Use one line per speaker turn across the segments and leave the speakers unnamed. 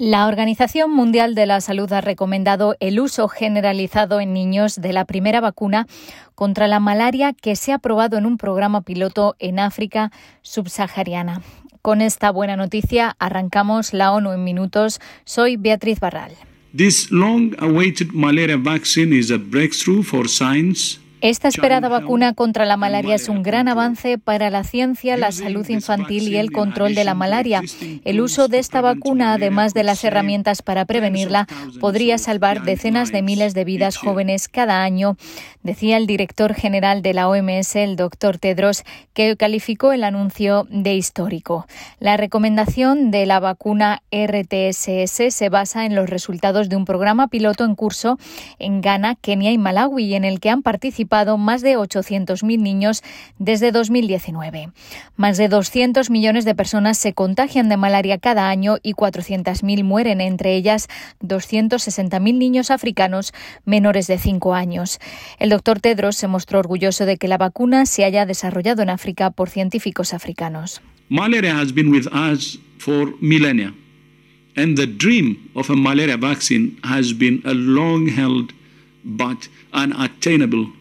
La Organización Mundial de la Salud ha recomendado el uso generalizado en niños de la primera vacuna contra la malaria que se ha aprobado en un programa piloto en África subsahariana. Con esta buena noticia arrancamos la ONU en minutos. Soy Beatriz Barral.
This long-awaited malaria vaccine is a breakthrough for science
esta esperada vacuna contra la malaria es un gran avance para la ciencia, la salud infantil y el control de la malaria. El uso de esta vacuna, además de las herramientas para prevenirla, podría salvar decenas de miles de vidas jóvenes cada año, decía el director general de la OMS, el doctor Tedros, que calificó el anuncio de histórico. La recomendación de la vacuna RTSS se basa en los resultados de un programa piloto en curso en Ghana, Kenia y Malawi, en el que han participado más de 800.000 niños desde 2019. Más de 200 millones de personas se contagian de malaria cada año y 400.000 mueren, entre ellas 260.000 niños africanos menores de 5 años. El doctor Tedros se mostró orgulloso de que la vacuna se haya desarrollado en África por científicos africanos.
Malaria has been with us for millennia. And the dream of a malaria vaccine has been a long held but unattainable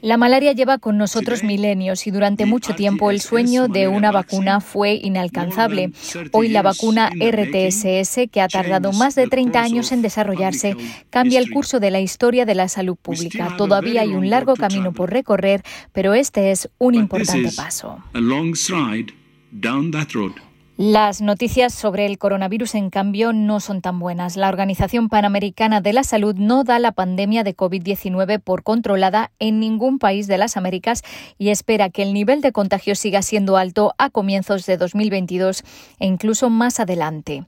la malaria lleva con nosotros milenios y durante mucho tiempo el sueño de una vacuna fue inalcanzable. Hoy la vacuna RTSS, que ha tardado más de 30 años en desarrollarse, cambia el curso de la historia de la salud pública. Todavía hay un largo camino por recorrer, pero este es un importante paso. Las noticias sobre el coronavirus, en cambio, no son tan buenas. La Organización Panamericana de la Salud no da la pandemia de COVID-19 por controlada en ningún país de las Américas y espera que el nivel de contagio siga siendo alto a comienzos de 2022 e incluso más adelante.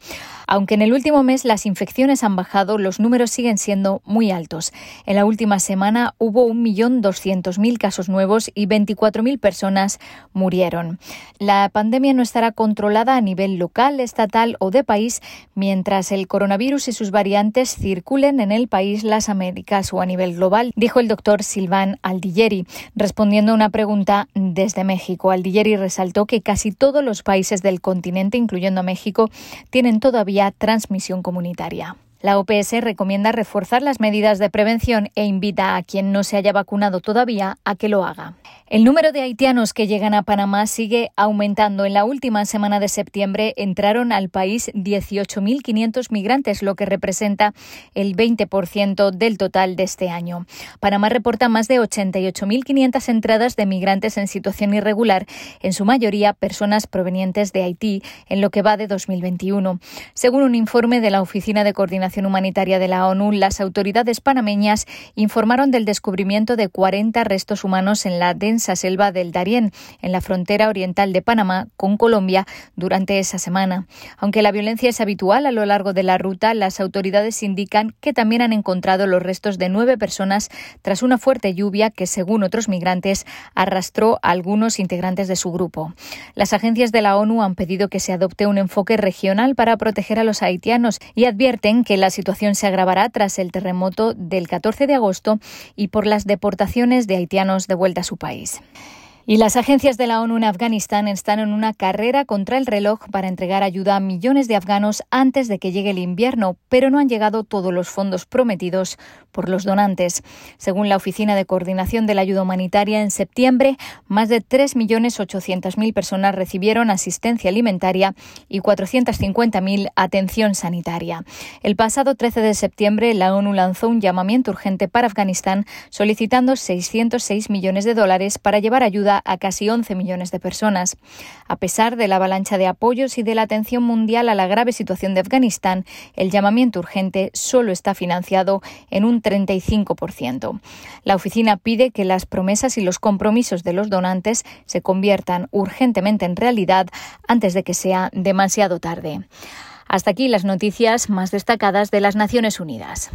Aunque en el último mes las infecciones han bajado, los números siguen siendo muy altos. En la última semana hubo 1.200.000 casos nuevos y 24.000 personas murieron. La pandemia no estará controlada a nivel local, estatal o de país mientras el coronavirus y sus variantes circulen en el país, las Américas o a nivel global, dijo el doctor Silván Aldilleri, respondiendo a una pregunta desde México. Aldilleri resaltó que casi todos los países del continente, incluyendo México, tienen todavía transmisión comunitaria. La OPS recomienda reforzar las medidas de prevención e invita a quien no se haya vacunado todavía a que lo haga. El número de haitianos que llegan a Panamá sigue aumentando. En la última semana de septiembre entraron al país 18.500 migrantes, lo que representa el 20% del total de este año. Panamá reporta más de 88.500 entradas de migrantes en situación irregular, en su mayoría personas provenientes de Haití, en lo que va de 2021. Según un informe de la Oficina de Coordinación Humanitaria de la ONU, las autoridades panameñas informaron del descubrimiento de 40 restos humanos en la densa selva del Darién, en la frontera oriental de Panamá con Colombia, durante esa semana. Aunque la violencia es habitual a lo largo de la ruta, las autoridades indican que también han encontrado los restos de nueve personas tras una fuerte lluvia que, según otros migrantes, arrastró a algunos integrantes de su grupo. Las agencias de la ONU han pedido que se adopte un enfoque regional para proteger a los haitianos y advierten que la situación se agravará tras el terremoto del 14 de agosto y por las deportaciones de haitianos de vuelta a su país. Y las agencias de la ONU en Afganistán están en una carrera contra el reloj para entregar ayuda a millones de afganos antes de que llegue el invierno, pero no han llegado todos los fondos prometidos por los donantes. Según la Oficina de Coordinación de la Ayuda Humanitaria, en septiembre más de 3.800.000 personas recibieron asistencia alimentaria y 450.000 atención sanitaria. El pasado 13 de septiembre, la ONU lanzó un llamamiento urgente para Afganistán solicitando 606 millones de dólares para llevar ayuda a casi 11 millones de personas. A pesar de la avalancha de apoyos y de la atención mundial a la grave situación de Afganistán, el llamamiento urgente solo está financiado en un 35%. La oficina pide que las promesas y los compromisos de los donantes se conviertan urgentemente en realidad antes de que sea demasiado tarde. Hasta aquí las noticias más destacadas de las Naciones Unidas.